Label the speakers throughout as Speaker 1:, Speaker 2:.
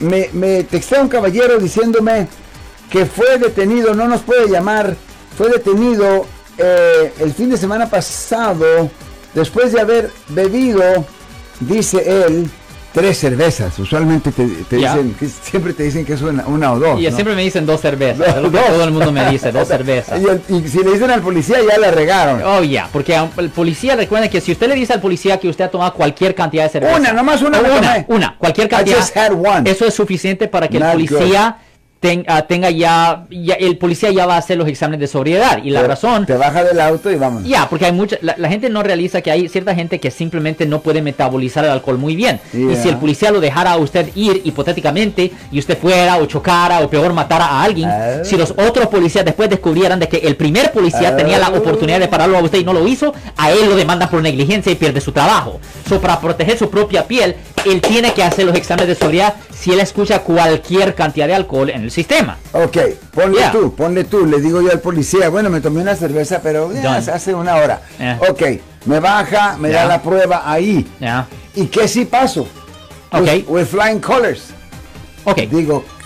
Speaker 1: Me, me textea un caballero diciéndome que fue detenido, no nos puede llamar, fue detenido eh, el fin de semana pasado después de haber bebido, dice él, tres cervezas. Usualmente te, dicen, que siempre te dicen que es una, una o dos.
Speaker 2: Y
Speaker 1: ¿no?
Speaker 2: siempre me dicen dos cervezas. es lo que
Speaker 1: Dos.
Speaker 2: todo el mundo me dice, dos cervezas.
Speaker 1: Y, si le dicen al policía ya la regaron.
Speaker 2: Oh, ya, porque a- el policía, recuerden que si usted le dice al policía que usted ha tomado cualquier cantidad de cerveza.
Speaker 1: Una, nomás una
Speaker 2: o
Speaker 1: me
Speaker 2: Una, una, cualquier
Speaker 1: I
Speaker 2: cantidad.
Speaker 1: just had one.
Speaker 2: Eso es suficiente para que
Speaker 1: Not
Speaker 2: el policía ten- ah, tenga ya, ya, el policía ya va a hacer los exámenes de sobriedad. Y la
Speaker 1: Te-
Speaker 2: razón,
Speaker 1: Te baja del auto y vamos.
Speaker 2: ya, porque hay mucha, la, la gente no realiza que hay cierta gente que simplemente no puede metabolizar el alcohol muy bien. Y
Speaker 1: Yeah.
Speaker 2: si el policía lo dejara a usted ir hipotéticamente y usted fuera o chocara o peor matara a alguien,
Speaker 1: Ah.
Speaker 2: si los otros policías después descubrieran de que el primer policía
Speaker 1: Ah.
Speaker 2: tenía la oportunidad de pararlo a usted y no lo hizo, a él lo demandan por negligencia y pierde su trabajo. So, para proteger su propia piel, él tiene que hacer los exámenes de sobriedad si él escucha cualquier cantidad de alcohol en el sistema.
Speaker 1: Ok, ponle
Speaker 2: Yeah.
Speaker 1: tú, ponle tú. Le digo yo al policía, bueno, me tomé una cerveza, pero hace una hora.
Speaker 2: Yeah.
Speaker 1: Ok, me baja, me da la prueba ahí. ¿Y qué sí paso?
Speaker 2: Ok.
Speaker 1: With, with flying colors.
Speaker 2: Ok.
Speaker 1: Digo.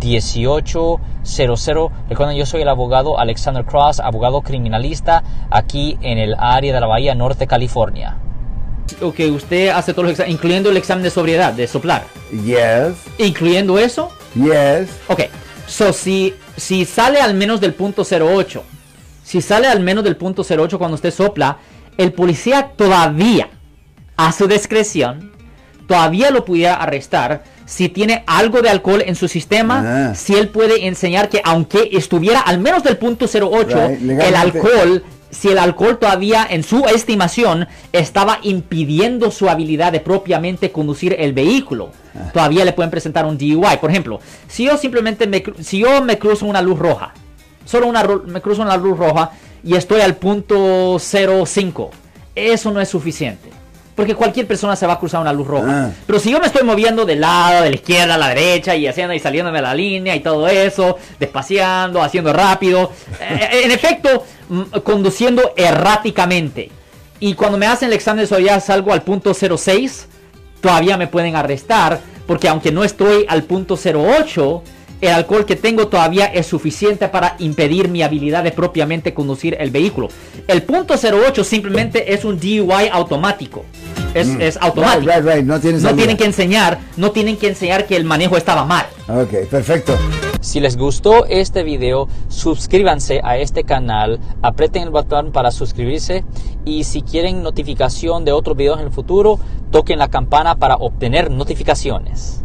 Speaker 2: 1-800-530-1800. Recuerden, yo soy el abogado Alexander Cross, abogado criminalista aquí en el área de la Bahía Norte, California. Ok, usted hace todos los exámenes, incluyendo el examen de sobriedad, de soplar.
Speaker 1: Yes,
Speaker 2: Incluyendo eso,
Speaker 1: yes.
Speaker 2: Ok, so si, si sale al menos del punto 08, si sale al menos del punto 08 cuando usted sopla, el policía todavía, a su discreción, todavía lo pudiera arrestar si tiene algo de alcohol en su sistema,
Speaker 1: Ah.
Speaker 2: si él puede enseñar que aunque estuviera al menos del punto 08,
Speaker 1: Right,
Speaker 2: el alcohol si el alcohol todavía en su estimación estaba impidiendo su habilidad de propiamente conducir el vehículo,
Speaker 1: Ah.
Speaker 2: todavía le pueden presentar un DUI. Por ejemplo, si yo simplemente me, si yo me cruzo una luz roja, solo una me cruzo una luz roja y estoy al punto 05, eso no es suficiente. Porque cualquier persona se va a cruzar una luz roja.
Speaker 1: Ah.
Speaker 2: Pero si yo me estoy moviendo de lado, de la izquierda a la derecha y haciendo y saliendo de la línea y todo eso, despaciando, haciendo rápido, eh, en efecto, mm, conduciendo erráticamente. Y cuando me hacen el examen de sobriedad salgo al punto 06, todavía me pueden arrestar porque aunque no estoy al punto 08, el alcohol que tengo todavía es suficiente para impedir mi habilidad de propiamente conducir el vehículo. El punto 08 simplemente es un DUI automático. Es, es automático.
Speaker 1: Right, right, right, no tienes
Speaker 2: No tienen que enseñar, no tienen que enseñar que el manejo estaba mal.
Speaker 1: Ok, perfecto.
Speaker 2: Si les gustó este video, suscríbanse a este canal, aprieten el botón para suscribirse y si quieren notificación de otros videos en el futuro, toquen la campana para obtener notificaciones.